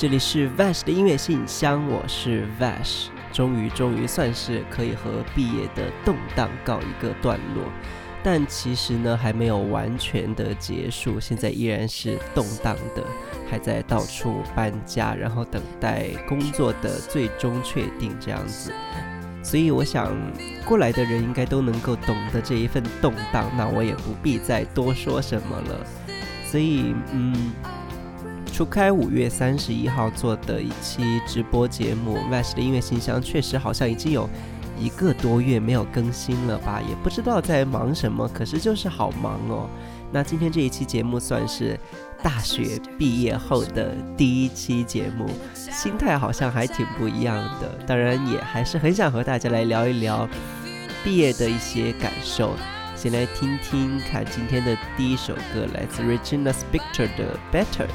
这里是 Vash 的音乐信箱，我是 Vash。终于，终于算是可以和毕业的动荡告一个段落，但其实呢，还没有完全的结束，现在依然是动荡的，还在到处搬家，然后等待工作的最终确定这样子。所以，我想过来的人应该都能够懂得这一份动荡，那我也不必再多说什么了。所以，嗯。除开五月三十一号做的一期直播节目《，Vas 的音乐信箱》，确实好像已经有一个多月没有更新了吧？也不知道在忙什么，可是就是好忙哦。那今天这一期节目算是大学毕业后的第一期节目，心态好像还挺不一样的。当然，也还是很想和大家来聊一聊毕业的一些感受。先来听听看今天的第一首歌，来自 Regina Spektor 的《Better》。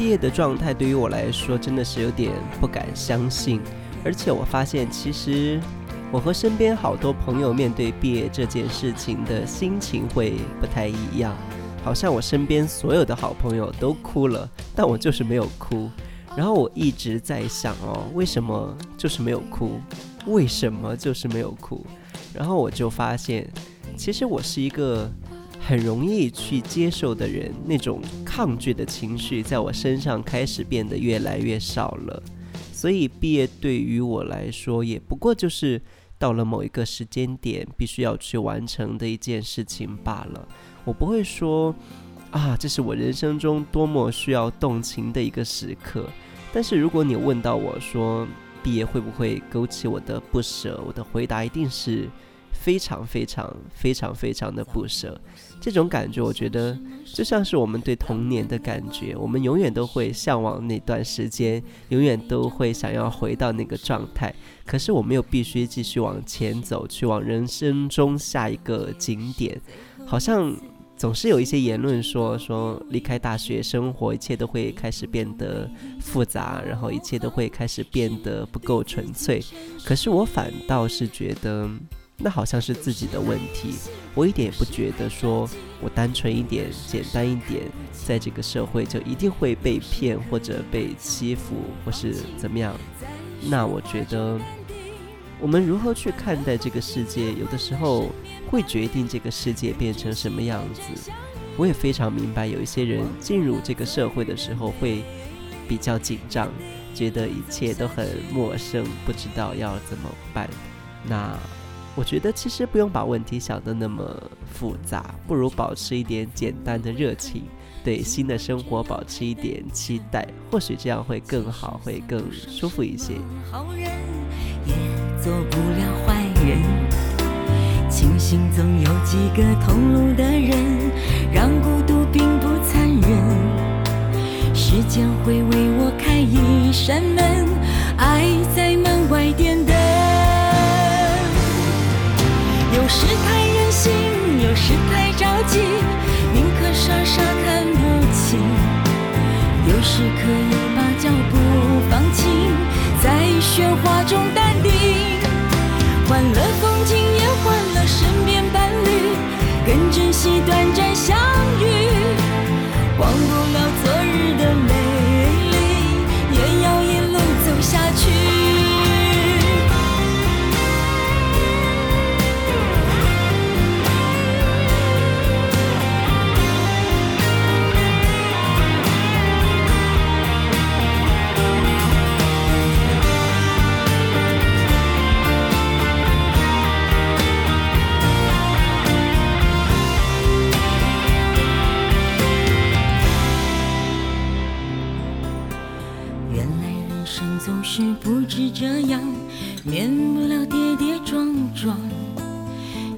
毕业的状态对于我来说真的是有点不敢相信，而且我发现其实我和身边好多朋友面对毕业这件事情的心情会不太一样，好像我身边所有的好朋友都哭了，但我就是没有哭。然后我一直在想哦，为什么就是没有哭？为什么就是没有哭？然后我就发现，其实我是一个。很容易去接受的人，那种抗拒的情绪在我身上开始变得越来越少了。所以毕业对于我来说，也不过就是到了某一个时间点，必须要去完成的一件事情罢了。我不会说啊，这是我人生中多么需要动情的一个时刻。但是如果你问到我说毕业会不会勾起我的不舍，我的回答一定是。非常非常非常非常的不舍，这种感觉我觉得就像是我们对童年的感觉，我们永远都会向往那段时间，永远都会想要回到那个状态。可是我们又必须继续往前走，去往人生中下一个景点。好像总是有一些言论说，说离开大学生活，一切都会开始变得复杂，然后一切都会开始变得不够纯粹。可是我反倒是觉得。那好像是自己的问题，我一点也不觉得说我单纯一点、简单一点，在这个社会就一定会被骗或者被欺负或是怎么样。那我觉得，我们如何去看待这个世界，有的时候会决定这个世界变成什么样子。我也非常明白，有一些人进入这个社会的时候会比较紧张，觉得一切都很陌生，不知道要怎么办。那。我觉得其实不用把问题想得那么复杂，不如保持一点简单的热情，对新的生活保持一点期待，或许这样会更好，会更舒服一些。好人也做不了坏人，庆幸总有几个同路的人，让孤独并不残忍。时间会为我开一扇门，爱在门外点灯。有时太任性，有时太着急，宁可傻傻看不清。有时可以把脚步放轻，在喧哗中淡定。换了风景，也换了身边伴侣，更珍惜短暂相不止这样，免不了跌跌撞撞。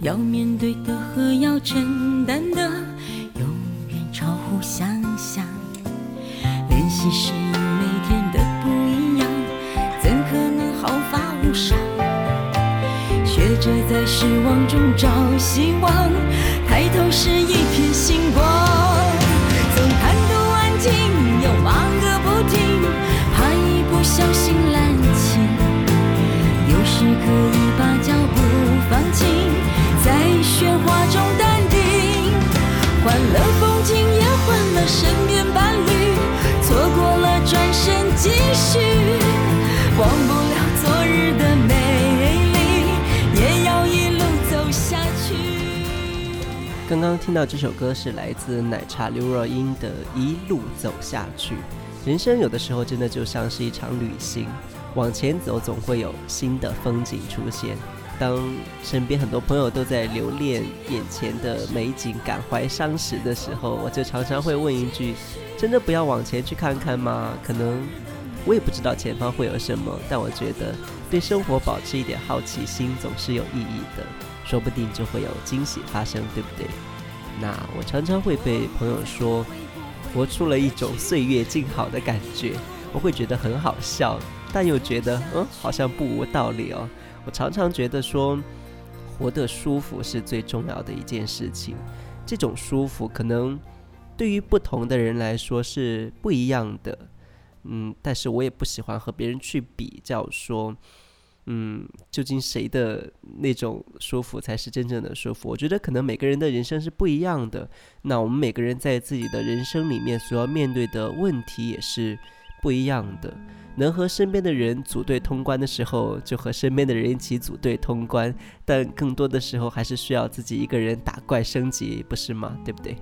要面对的和要承担的，永远超乎想象。练习是每天的不一样，怎可能毫发无伤？学着在失望中找希望，抬头是一身边伴侣，错过了转身继续，忘不了昨日的美丽，也要一路走下去。刚刚听到这首歌是来自奶茶刘若英的《一路走下去》。人生有的时候真的就像是一场旅行，往前走总会有新的风景出现。当身边很多朋友都在留恋眼前的美景，感怀伤时的时候，我就常常会问一句：真的不要往前去看看吗？可能我也不知道前方会有什么，但我觉得对生活保持一点好奇心总是有意义的，说不定就会有惊喜发生，对不对？那我常常会被朋友说，活出了一种岁月静好的感觉，我会觉得很好笑，但又觉得嗯，好像不无道理哦。我常常觉得说，活得舒服是最重要的一件事情。这种舒服可能对于不同的人来说是不一样的，嗯，但是我也不喜欢和别人去比较，说，嗯，究竟谁的那种舒服才是真正的舒服？我觉得可能每个人的人生是不一样的，那我们每个人在自己的人生里面所要面对的问题也是不一样的。能和身边的人组队通关的时候，就和身边的人一起组队通关。但更多的时候，还是需要自己一个人打怪升级，不是吗？对不对？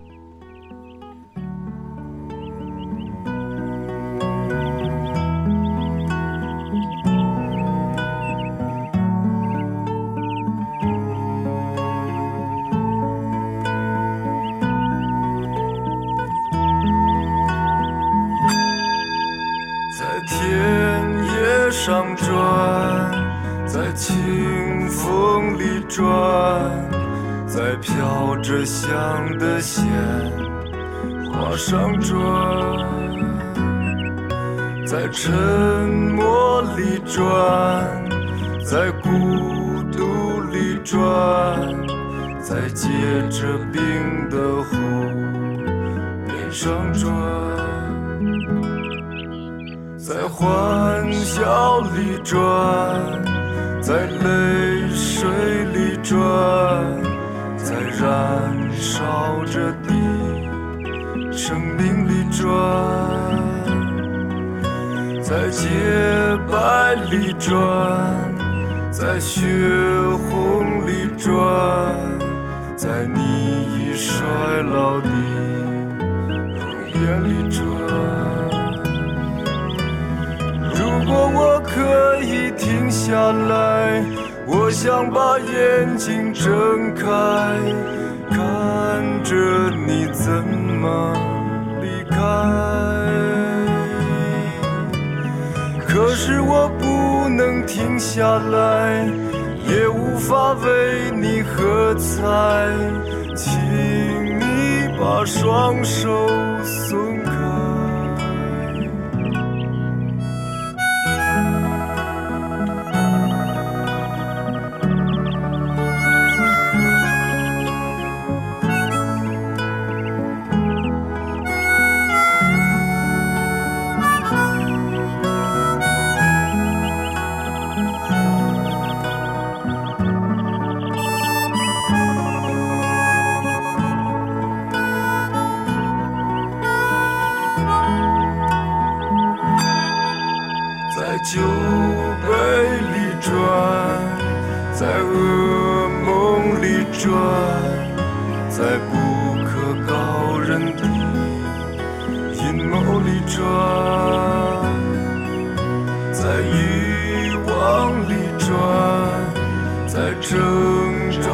飘着香的线，画上转，在沉默里转，在孤独里转，在结着冰的湖边上转。在欢笑里转，在泪水里转，在燃生命里转，在洁白里转，在血红里转，在你已衰老的容颜里转。如果我可以停下来，我想把眼睛睁开，看着你怎么离开。可是我不能停下来，也无法为你喝彩，请你把双手松挣扎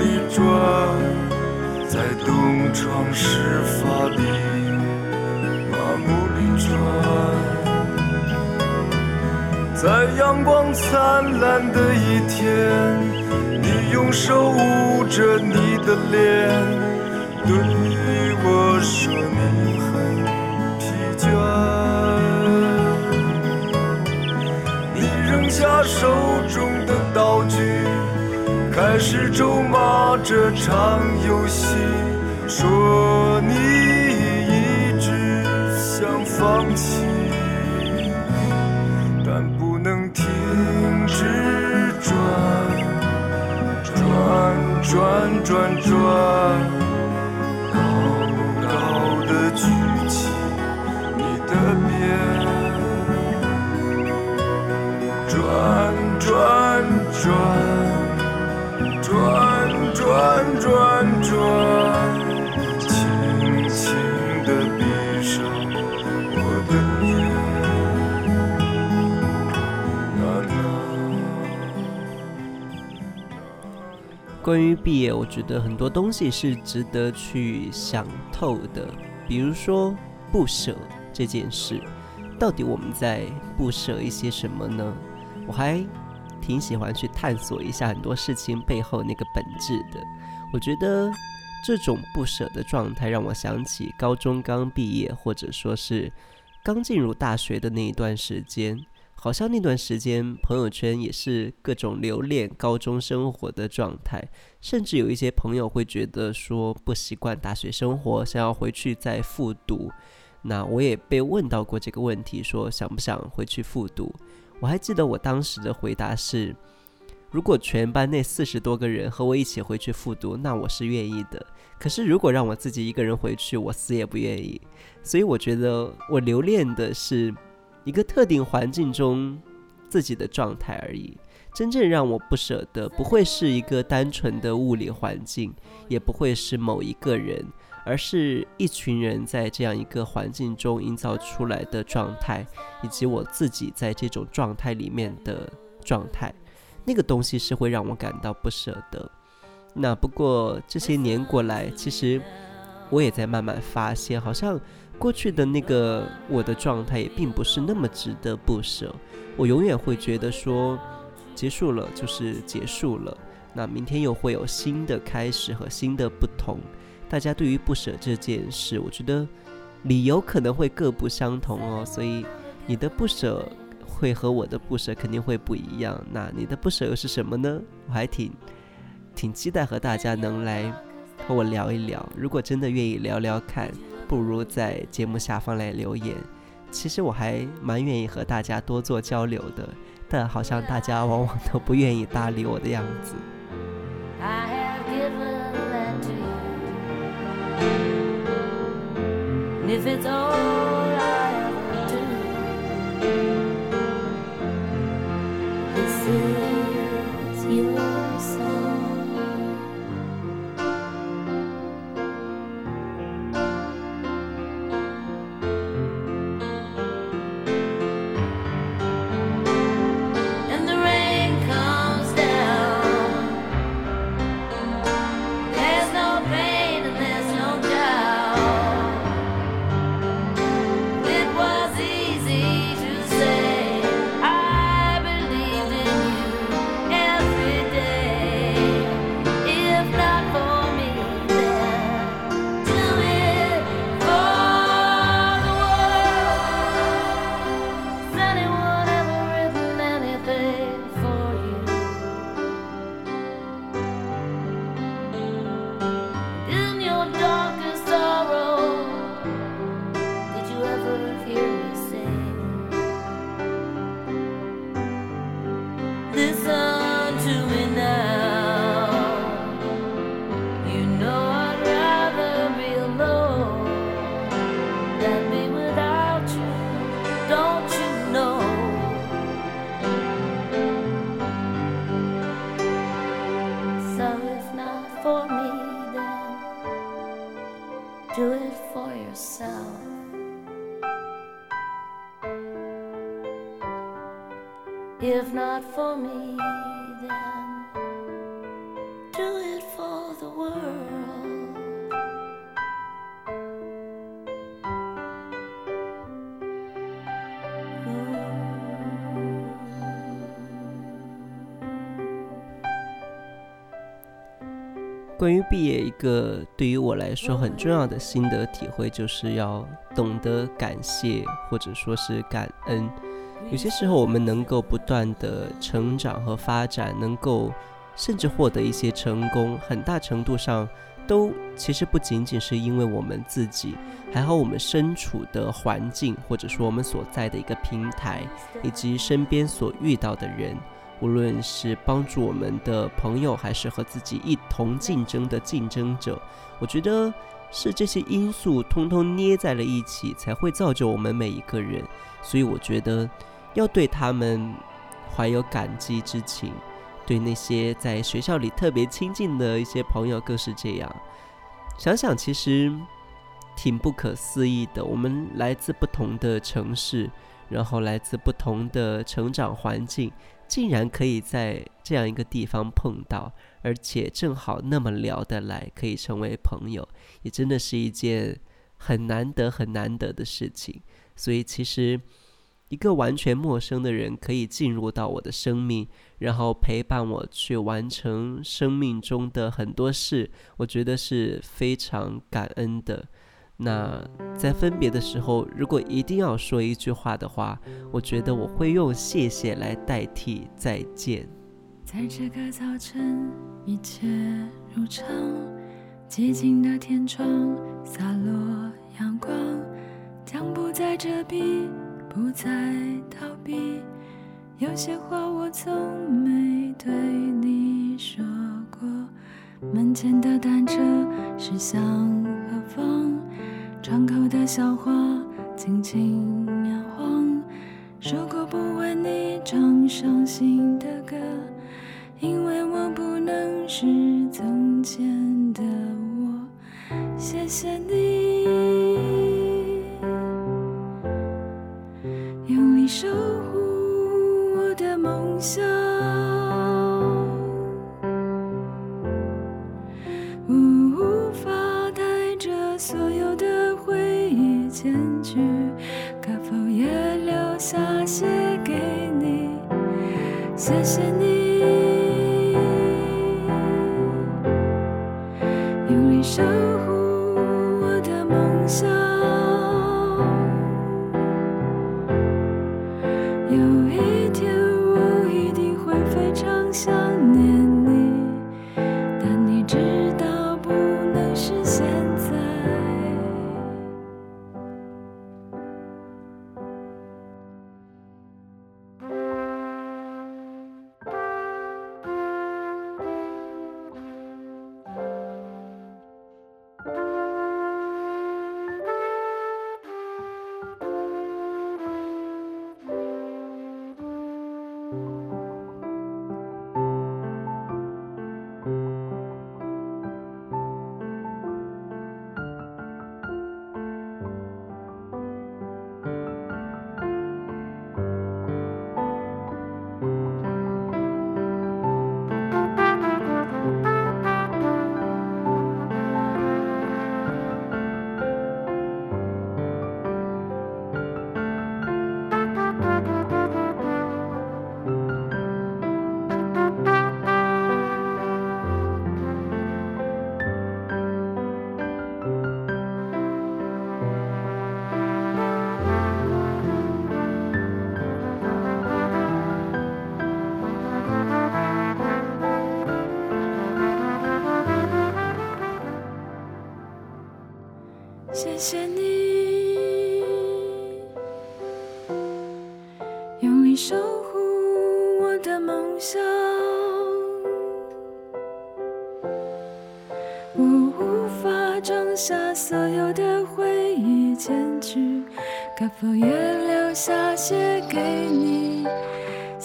里转，在东窗事发的麻木里转。在阳光灿烂的一天，你用手捂着你的脸，对我说你很疲倦。你扔下手中的道具，开始咒骂这场游戏，说你一直想放弃。但不能停止转转转，高高的举起你的鞭，转转转，关于毕业，我觉得很多东西是值得去想透的。比如说不舍这件事，到底我们在不舍一些什么呢？我还挺喜欢去探索一下很多事情背后那个本质的。我觉得这种不舍的状态，让我想起高中刚毕业，或者说是刚进入大学的那一段时间。好像那段时间，朋友圈也是各种留恋高中生活的状态，甚至有一些朋友会觉得说不习惯大学生活，想要回去再复读。那我也被问到过这个问题，说想不想回去复读？我还记得我当时的回答是：如果全班那四十多个人和我一起回去复读，那我是愿意的。可是如果让我自己一个人回去，我死也不愿意。所以我觉得我留恋的是。一个特定环境中自己的状态而已。真正让我不舍得，不会是一个单纯的物理环境，也不会是某一个人，而是一群人在这样一个环境中营造出来的状态，以及我自己在这种状态里面的状态。那个东西是会让我感到不舍得。那不过这些年过来，其实我也在慢慢发现，好像。过去的那个我的状态也并不是那么值得不舍，我永远会觉得说，结束了就是结束了，那明天又会有新的开始和新的不同。大家对于不舍这件事，我觉得理由可能会各不相同哦，所以你的不舍会和我的不舍肯定会不一样。那你的不舍又是什么呢？我还挺挺期待和大家能来和我聊一聊，如果真的愿意聊聊看。不如在节目下方来留言。其实我还蛮愿意和大家多做交流的，但好像大家往往都不愿意搭理我的样子。thank you ifnotforme then do it for the world. 关于毕业一个对于我来说很重要的心得体会就是要懂得感谢或者说是感恩。有些时候，我们能够不断的成长和发展，能够甚至获得一些成功，很大程度上都其实不仅仅是因为我们自己，还好我们身处的环境，或者说我们所在的一个平台，以及身边所遇到的人。无论是帮助我们的朋友，还是和自己一同竞争的竞争者，我觉得是这些因素通通捏在了一起，才会造就我们每一个人。所以我觉得要对他们怀有感激之情，对那些在学校里特别亲近的一些朋友更是这样。想想其实挺不可思议的，我们来自不同的城市，然后来自不同的成长环境。竟然可以在这样一个地方碰到，而且正好那么聊得来，可以成为朋友，也真的是一件很难得、很难得的事情。所以，其实一个完全陌生的人可以进入到我的生命，然后陪伴我去完成生命中的很多事，我觉得是非常感恩的。那在分别的时候，如果一定要说一句话的话，我觉得我会用谢谢来代替再见。在这个早晨，一切如常，寂静的天窗洒落阳光，将不再遮蔽，不再逃避。有些话我从没对你说过。门前的单车驶向何方？窗口的小花轻轻摇晃，说过不为你唱伤心的歌，因为我不能是从前的我。谢谢你，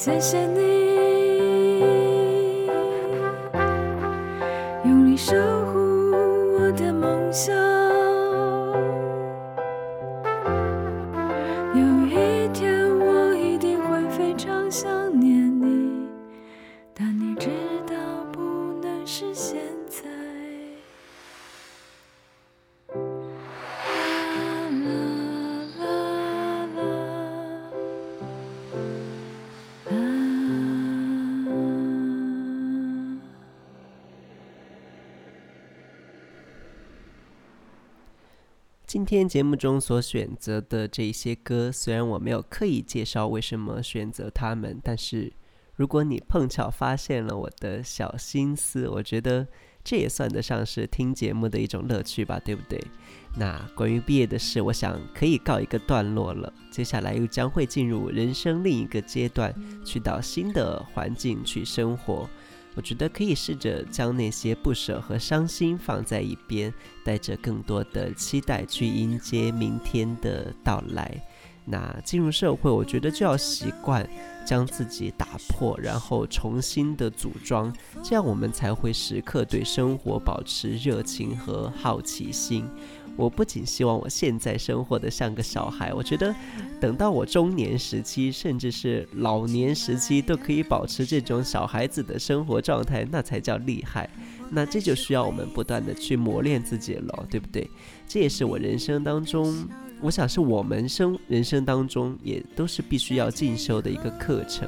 谢谢你。用力守护我的梦想。今天节目中所选择的这些歌，虽然我没有刻意介绍为什么选择它们，但是如果你碰巧发现了我的小心思，我觉得这也算得上是听节目的一种乐趣吧，对不对？那关于毕业的事，我想可以告一个段落了。接下来又将会进入人生另一个阶段，去到新的环境去生活。我觉得可以试着将那些不舍和伤心放在一边，带着更多的期待去迎接明天的到来。那进入社会，我觉得就要习惯将自己打破，然后重新的组装，这样我们才会时刻对生活保持热情和好奇心。我不仅希望我现在生活的像个小孩，我觉得等到我中年时期，甚至是老年时期，都可以保持这种小孩子的生活状态，那才叫厉害。那这就需要我们不断的去磨练自己了，对不对？这也是我人生当中，我想是我们生人生当中也都是必须要进修的一个课程。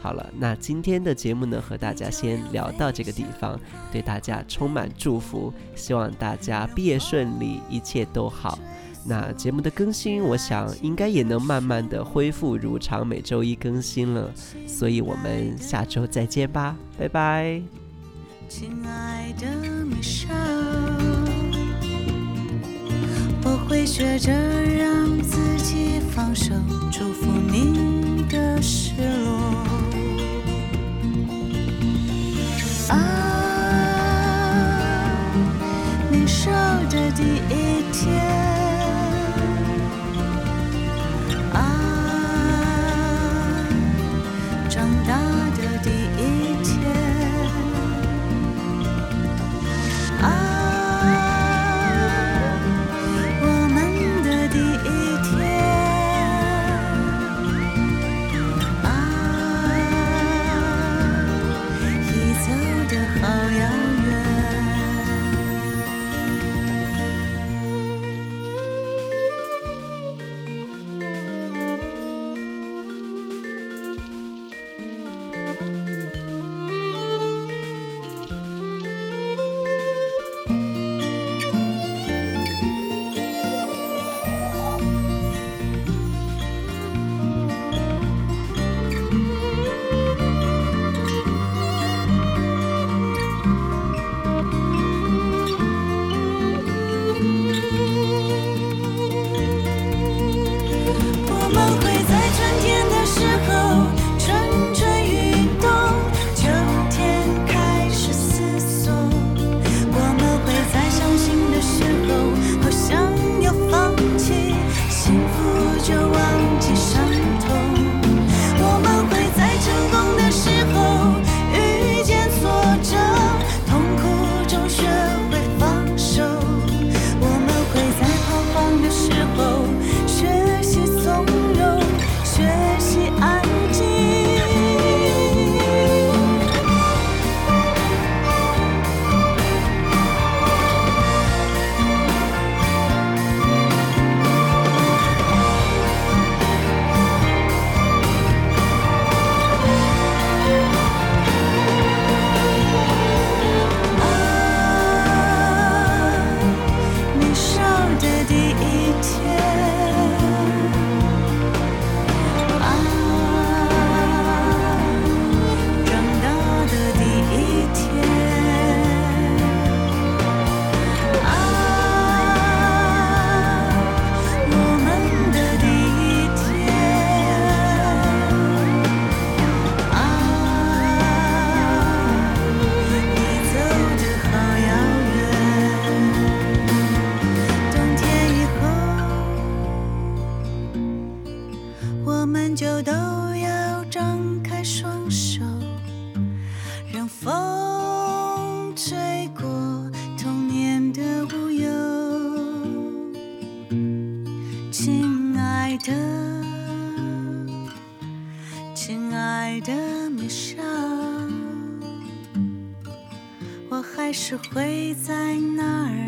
好了，那今天的节目呢，和大家先聊到这个地方，对大家充满祝福，希望大家毕业顺利，一切都好。那节目的更新，我想应该也能慢慢的恢复如常，每周一更新了，所以我们下周再见吧，拜拜。亲爱的我会学着让自己放手，祝福你的失落。啊，年少的第一天。我们就都要张开双手，让风吹过童年的无忧。亲爱的，亲爱的米莎，我还是会在那儿。